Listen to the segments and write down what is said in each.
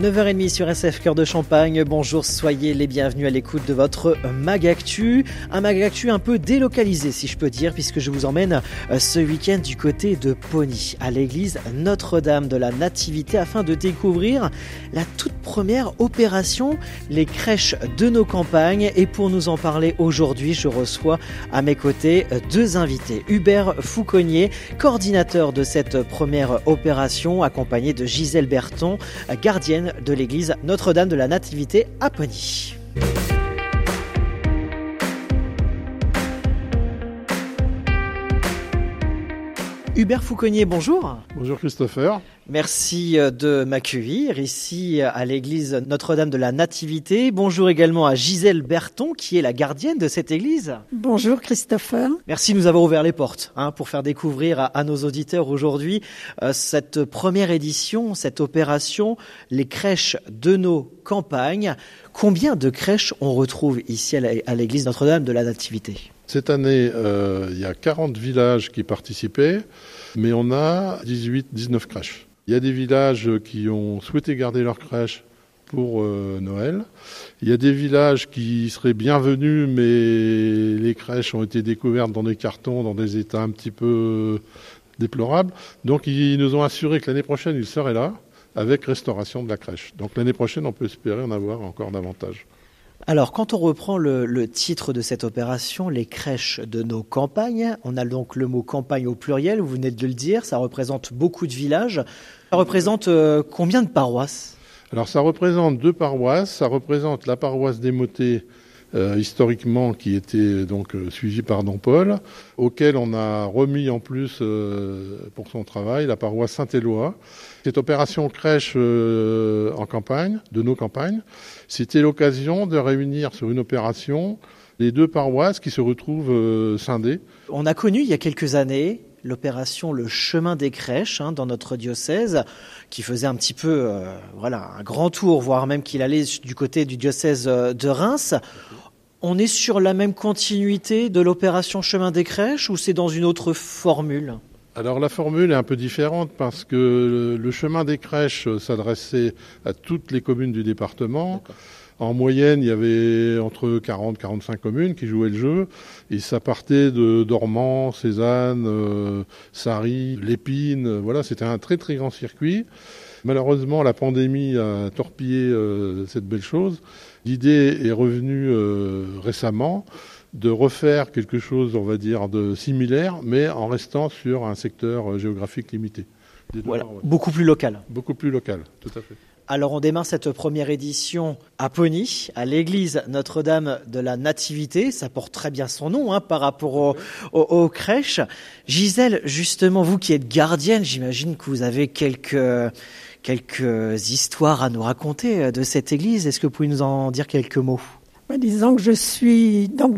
9h30 sur SF Cœur de Champagne. Bonjour, soyez les bienvenus à l'écoute de votre Magactu. Un Magactu un peu délocalisé, si je peux dire, puisque je vous emmène euh, ce week-end du côté de Pony, à l'église Notre-Dame de la Nativité, afin de découvrir la toute première opération, les crèches de nos campagnes. Et pour nous en parler aujourd'hui, je reçois à mes côtés euh, deux invités. Hubert Fouconnier, coordinateur de cette première opération, accompagné de Gisèle Berton, gardienne de l'église Notre-Dame de la Nativité à Pony. Hubert Fouconnier, bonjour. Bonjour Christopher. Merci euh, de m'accueillir ici à l'église Notre-Dame de la Nativité. Bonjour également à Gisèle Berton qui est la gardienne de cette église. Bonjour Christopher. Merci de nous avoir ouvert les portes hein, pour faire découvrir à, à nos auditeurs aujourd'hui euh, cette première édition, cette opération, les crèches de nos campagnes. Combien de crèches on retrouve ici à l'église Notre-Dame de la Nativité? Cette année, euh, il y a 40 villages qui participaient, mais on a 18, 19 crèches. Il y a des villages qui ont souhaité garder leur crèche pour euh, Noël. Il y a des villages qui seraient bienvenus, mais les crèches ont été découvertes dans des cartons, dans des états un petit peu déplorables. Donc ils nous ont assuré que l'année prochaine, ils seraient là avec restauration de la crèche. Donc l'année prochaine, on peut espérer en avoir encore davantage. Alors, quand on reprend le, titre de cette opération, les crèches de nos campagnes, on a donc le mot campagne au pluriel, vous venez de le dire, ça représente beaucoup de villages. Ça représente euh, combien de paroisses? Alors, ça représente deux paroisses. Ça représente la paroisse des Motets, euh, historiquement, qui était donc euh, suivie par Don Paul, auquel on a remis en plus pour son travail la paroisse Saint-Éloi. Cette opération crèche en campagne, de nos campagnes, c'était l'occasion de réunir sur une opération les deux paroisses qui se retrouvent euh, scindées. On a connu il y a quelques années l'opération Le Chemin des Crèches hein, dans notre diocèse, qui faisait un petit peu euh, voilà, un grand tour, voire même qu'il allait du côté du diocèse euh, de Reims. On est sur la même continuité de l'opération Chemin des Crèches ou c'est dans une autre formule? Alors la formule est un peu différente parce que le chemin des crèches s'adressait à toutes les communes du département. En moyenne, il y avait entre 40 et 45 communes qui jouaient le jeu. Et ça partait de Dormant, Cézanne, euh, Sari, Lépine. Voilà, c'était un très très grand circuit. Malheureusement, la pandémie a torpillé euh, cette belle chose. L'idée est revenue euh, récemment de refaire quelque chose, on va dire, de similaire, mais en restant sur un secteur euh, géographique limité. Voilà, beaucoup plus local. Beaucoup plus local, tout à fait. Alors on démarre cette première édition à Pony, à l'église Notre-Dame de la Nativité. Ça porte très bien son nom hein, par rapport aux, crèches. Gisèle, justement, vous qui êtes gardienne, j'imagine que vous avez quelques, quelques histoires à nous raconter de cette église. Est-ce que vous pouvez nous en dire quelques mots? Disons que je suis donc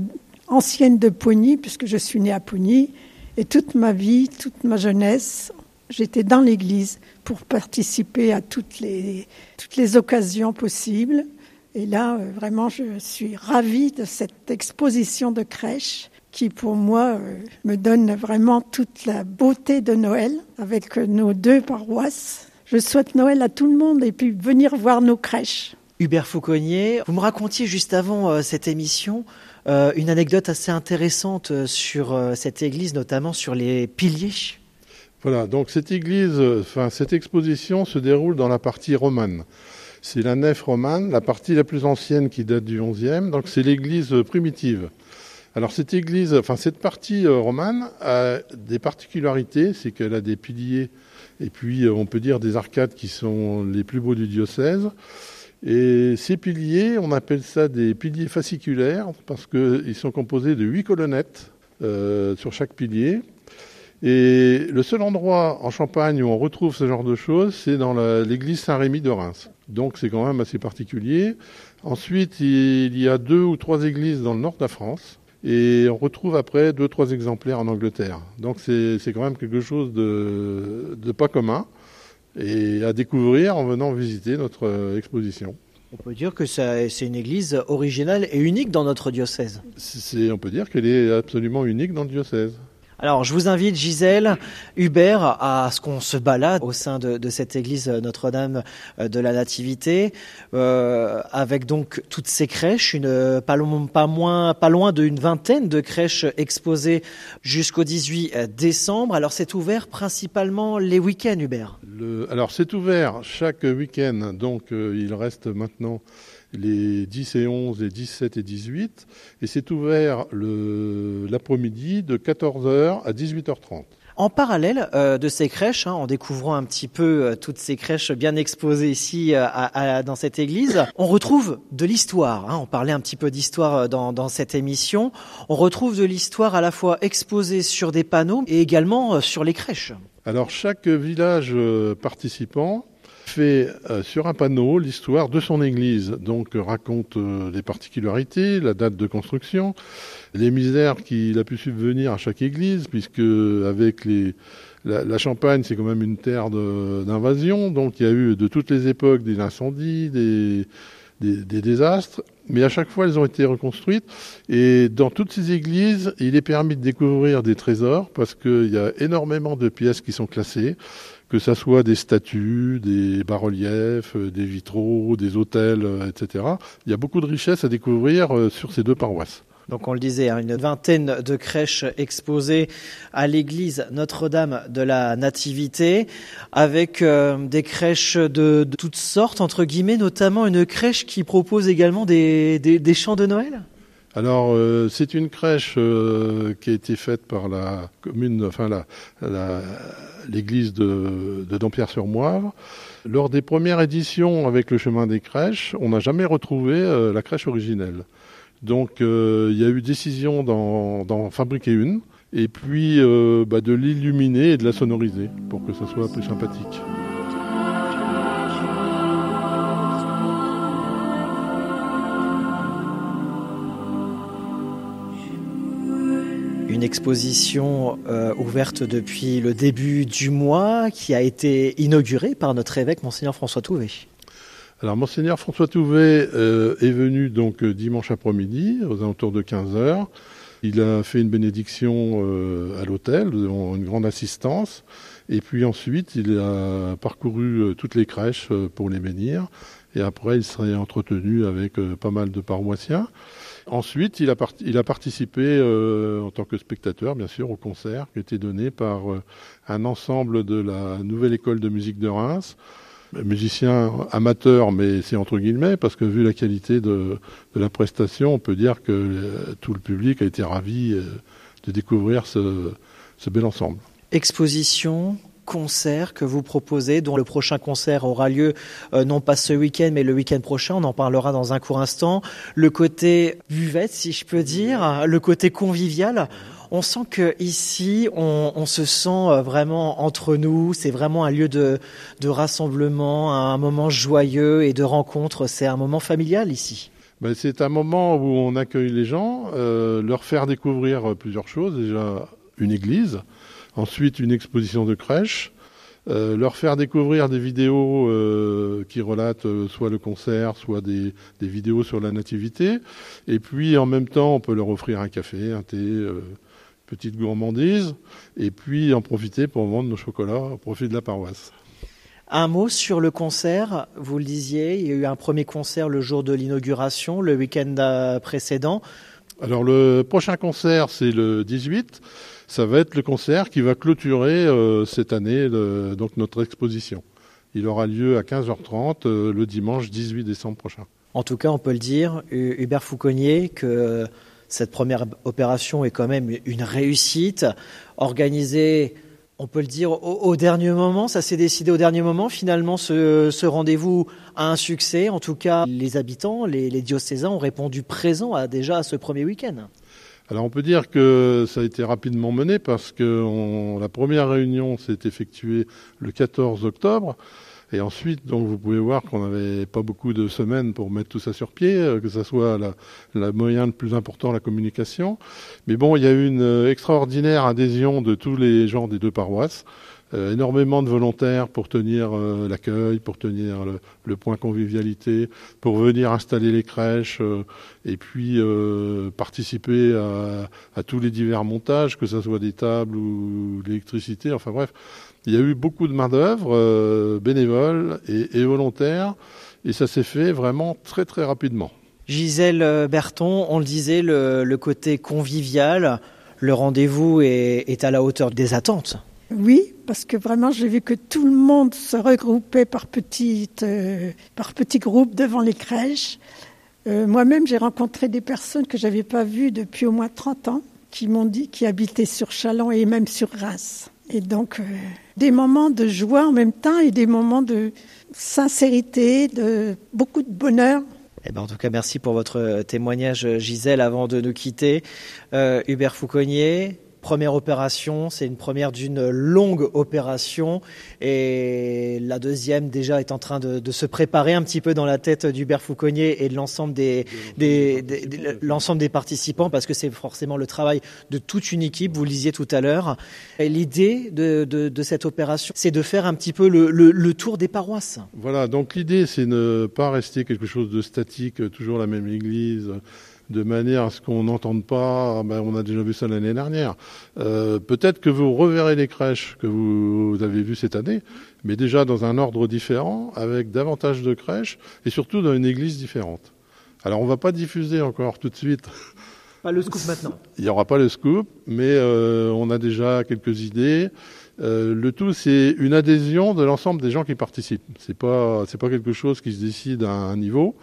ancienne de Pony, puisque je suis née à Pony, et toute ma vie, toute ma jeunesse, j'étais dans l'église pour participer à toutes les, toutes les occasions possibles. Et là, euh, vraiment, je suis ravie de cette exposition de crèche qui, pour moi, euh, me donne vraiment toute la beauté de Noël avec nos deux paroisses. Je souhaite Noël à tout le monde et puis venir voir nos crèches. Hubert Fauconnier, vous me racontiez juste avant euh, cette émission euh, une anecdote assez intéressante euh, sur euh, cette église, notamment sur les piliers. Voilà, donc cette église, enfin cette exposition se déroule dans la partie romane. C'est la nef romane, la partie la plus ancienne qui date du XIe, donc c'est l'église primitive. Alors cette église, enfin cette partie romane a des particularités, c'est qu'elle a des piliers et puis on peut dire des arcades qui sont les plus beaux du diocèse. Et ces piliers, on appelle ça des piliers fasciculaires parce qu'ils sont composés de huit colonnettes euh, sur chaque pilier. Et le seul endroit en Champagne où on retrouve ce genre de choses, c'est dans l'église Saint-Rémy de Reims. Donc c'est quand même assez particulier. Ensuite, il y a deux ou trois églises dans le nord de la France. Et on retrouve après deux, trois exemplaires en Angleterre. Donc c'est quand même quelque chose de, de pas commun et à découvrir en venant visiter notre euh, exposition. On peut dire que c'est une église originale et unique dans notre diocèse. on peut dire qu'elle est absolument unique dans le diocèse. Alors, je vous invite, Gisèle, Hubert, à ce qu'on se balade au sein de, cette église Notre-Dame euh, de la Nativité, euh, avec donc toutes ces crèches, une, pas, pas, moins, loin d'une vingtaine de crèches exposées jusqu'au 18 décembre. Alors, c'est ouvert principalement les week-ends, Hubert? Alors, c'est ouvert chaque week-end, donc euh, il reste maintenant les 10 et 11, les 17 et 18. Et c'est ouvert l'après-midi de 14h à 18h30. En parallèle euh, de ces crèches, hein, en découvrant un petit peu euh, toutes ces crèches bien exposées ici euh, dans cette église, on retrouve de l'histoire. Hein. on parlait un petit peu d'histoire dans, dans, cette émission. On retrouve de l'histoire à la fois exposée sur des panneaux et également sur les crèches. Alors chaque village participant fait euh, sur un panneau l'histoire de son église. Donc euh, raconte euh, les particularités, la date de construction, les misères qu'il a pu subvenir à chaque église, puisque avec la, Champagne, c'est quand même une terre d'invasion, donc il y a eu de toutes les époques des incendies, des, désastres, mais à chaque fois elles ont été reconstruites. Et dans toutes ces églises, il est permis de découvrir des trésors parce qu'il y a énormément de pièces qui sont classées que ça soit des statues, des bas-reliefs, euh, des vitraux, des euh, etc. Il y a beaucoup de richesses à découvrir euh, sur ces deux paroisses. Donc on le disait, hein, une vingtaine de crèches exposées à l'église Notre-Dame de la Nativité, avec des crèches de, toutes sortes, entre guillemets, notamment une crèche qui propose également des, chants de Noël? Alors, c'est une crèche qui a été faite par la commune, enfin l'église de, Dampierre-sur-Moire. Lors des premières éditions avec le chemin des crèches, on n'a jamais retrouvé euh, la crèche originelle. Donc euh, il y a eu décision d'en fabriquer une et puis euh, bah, de l'illuminer et de la sonoriser pour que ça soit plus sympathique. Une exposition euh, ouverte depuis le début du mois qui a été inaugurée par notre évêque, Monseigneur François Touvet. Alors, Monseigneur François Touvet euh, est venu donc euh, dimanche après-midi, aux alentours de 15 heures. Il a fait une bénédiction à l'hôtel, une grande assistance. Et puis ensuite, il a parcouru toutes les crèches pour les bénir. Et après, il serait entretenu avec pas mal de paroissiens. Ensuite, il a, participé euh, en tant que spectateur, bien sûr, au concert qui a été donné par euh, un ensemble de la Nouvelle École de musique de Reims, musicien amateur, mais c'est entre guillemets, parce que vu la qualité de, la prestation, on peut dire que euh, tout le public a été ravi de découvrir ce bel ensemble. Exposition, concert que vous proposez, dont le prochain concert aura lieu euh, non pas ce week-end, mais le week-end prochain. On en parlera dans un court instant. Le côté buvette, si je peux dire, le côté convivial. On sent que ici, on, se sent euh, vraiment entre nous. C'est vraiment un lieu de, rassemblement, un moment joyeux et de rencontre. C'est un moment familial ici. Ben, c'est un moment où on accueille les gens, euh, leur faire découvrir plusieurs choses. Déjà, une église, Ensuite, une exposition de crèche. Euh, leur faire découvrir des vidéos euh, qui relatent euh, soit le concert, soit des, vidéos sur la nativité. Et puis en même temps, on peut leur offrir un café, un thé, petite gourmandise, et puis en profiter pour vendre nos chocolats au profit de la paroisse. Un mot sur le concert, vous le disiez, il y a eu un premier concert le jour de l'inauguration, le week-end précédent. Alors le prochain concert, c'est le 18 ça va être le concert qui va clôturer euh, cette année donc notre exposition. Il aura lieu à 15h30 euh, le dimanche 18 décembre prochain. En tout cas, on peut le dire, Hubert Fouconnier, que cette première opération est quand même une réussite, organisée, on peut le dire, au, dernier moment. Ça s'est décidé au dernier moment. Finalement, ce, rendez-vous a un succès. En tout cas, les habitants, les, diocésains ont répondu présent à, déjà à ce premier week-end. Alors on peut dire que ça a été rapidement mené parce que la première réunion s'est effectuée le 14 octobre. Et ensuite, donc, vous pouvez voir qu'on n'avait pas beaucoup de semaines pour mettre tout ça sur pied, euh, que ce soit la, moyen le plus important, la communication. Mais bon, il y a eu une extraordinaire adhésion de tous les gens des deux paroisses. Euh, énormément de volontaires pour tenir euh, l'accueil, pour tenir le, point convivialité, pour venir installer les crèches et puis participer à, tous les divers montages, que ce soit des tables ou l'électricité. Enfin bref, il y a eu beaucoup de main-d'œuvre bénévoles et, et volontaires et ça s'est fait vraiment très très rapidement. Gisèle Berton, on le disait, le, le côté convivial, le rendez-vous est, à la hauteur des attentes. Oui, parce que vraiment j'ai vu que tout le monde se regroupait par petites, euh, par petits groupes devant les crèches. Euh, Moi-même, j'ai rencontré des personnes que j'avais pas vues depuis au moins 30 ans, qui m'ont dit qui habitaient sur Chalon et même sur Reims. Et donc euh, des moments de joie en même temps et des moments de sincérité, de beaucoup de bonheur. Eh ben, en tout cas, merci pour votre témoignage, Gisèle, avant de nous quitter. Hubert Fouconnier, première opération, c'est une première d'une longue opération et la deuxième déjà est en train de, se préparer un petit peu dans la tête d'Hubert Fouconnier et de l'ensemble des, l'ensemble des participants parce que c'est forcément le travail de toute une équipe, vous le disiez tout à l'heure. L'idée de, cette opération, c'est de faire un petit peu le, le tour des paroisses. Voilà, donc l'idée c'est ne pas rester quelque chose de statique, toujours la même église de manière à ce qu'on n'entende pas, ah ben, on a déjà vu ça l'année dernière. Euh, peut-être que vous reverrez les crèches que vous avez vues cette année, mais déjà dans un ordre différent, avec davantage de crèches, et surtout dans une église différente. Alors on ne va pas diffuser encore tout de suite. Pas le scoop maintenant. Il n'y aura pas le scoop, mais euh, on a déjà quelques idées. Euh, le tout, c'est une adhésion de l'ensemble des gens qui participent. C'est pas, c'est pas quelque chose qui se décide à un niveau.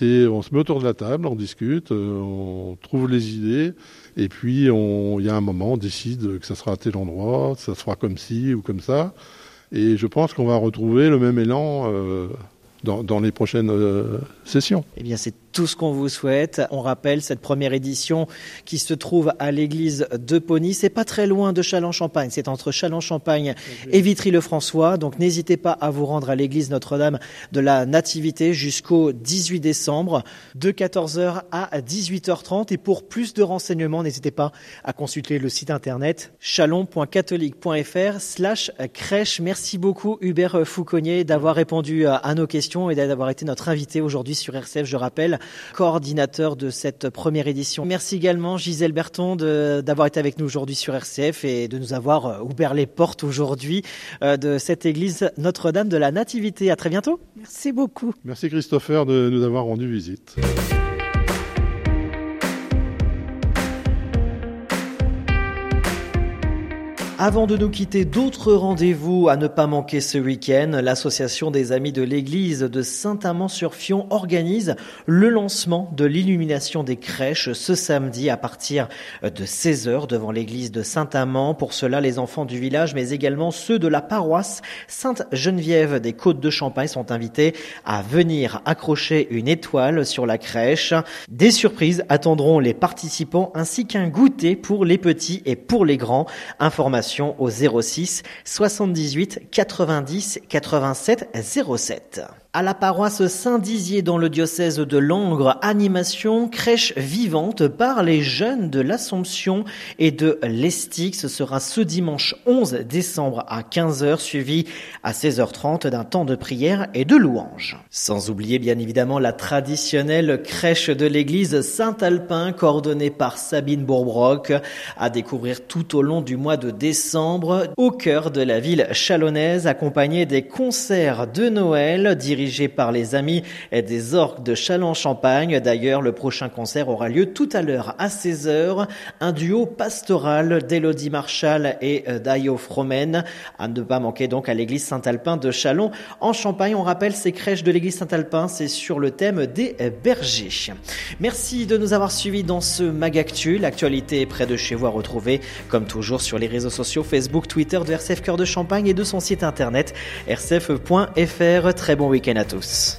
On se met autour de la table, on discute, euh, on trouve les idées, et puis il y a un moment, on décide que ça sera à tel endroit, ça sera comme ci ou comme ça. Et je pense qu'on va retrouver le même élan euh, dans, les prochaines sessions. Eh tout ce qu'on vous souhaite. On rappelle cette première édition qui se trouve à l'église de Pony. C'est pas très loin de Châlons-Champagne. C'est entre Châlons-Champagne et Vitry-le-François. Donc n'hésitez pas à vous rendre à l'église Notre-Dame de la Nativité jusqu'au 18 décembre de 14h à 18h30. Et pour plus de renseignements, n'hésitez pas à consulter le site internet chalon.catholique.fr slash crèche. Merci beaucoup Hubert Fouconnier d'avoir répondu à nos questions et d'avoir été notre invité aujourd'hui sur RCF. Je rappelle coordinateur de cette première édition. Merci également Gisèle Berton d'avoir été avec nous aujourd'hui sur RCF et de nous avoir euh, ouvert les portes aujourd'hui euh, de cette église Notre-Dame de la Nativité. À très bientôt. Merci beaucoup. Merci Christopher de nous avoir rendu visite. Avant de nous quitter, d'autres rendez-vous à ne pas manquer ce week-end. L'association des amis de l'église de Saint-Amand-sur-Fion organise le lancement de l'illumination des crèches ce samedi à partir de 16h devant l'église de Saint-Amand. Pour cela, les enfants du village, mais également ceux de la paroisse Sainte-Geneviève des Côtes de Champagne sont invités à venir accrocher une étoile sur la crèche. Des surprises attendront les participants ainsi qu'un goûter pour les petits et pour les grands. Information au 06 78 90 87 07 à la paroisse Saint-Dizier dans le diocèse de Langres, animation crèche vivante par les jeunes de l'Assomption et de l'Estique. Ce sera ce dimanche 11 décembre à 15h, suivi à 16h30 d'un temps de prière et de louange. Sans oublier bien évidemment la traditionnelle crèche de l'église Saint-Alpin, coordonnée par Sabine Bourbrock, à découvrir tout au long du mois de décembre, au cœur de la ville chalonnaise, accompagnée des concerts de Noël dirigé par les amis des orques de Châlons-Champagne. D'ailleurs, le prochain concert aura lieu tout à l'heure à 16h. Un duo pastoral d'Elodie Marshall et euh, d'Ayo Fromen. À ne pas manquer donc à l'église Saint-Alpin de Châlons en Champagne. On rappelle ces crèches de l'église Saint-Alpin, c'est sur le thème des bergers. Merci de nous avoir suivis dans ce Magactu. L'actualité est près de chez vous à retrouver, comme toujours, sur les réseaux sociaux Facebook, Twitter de RCF Cœur de Champagne et de son site internet rcf.fr. Très bon week-end à tous.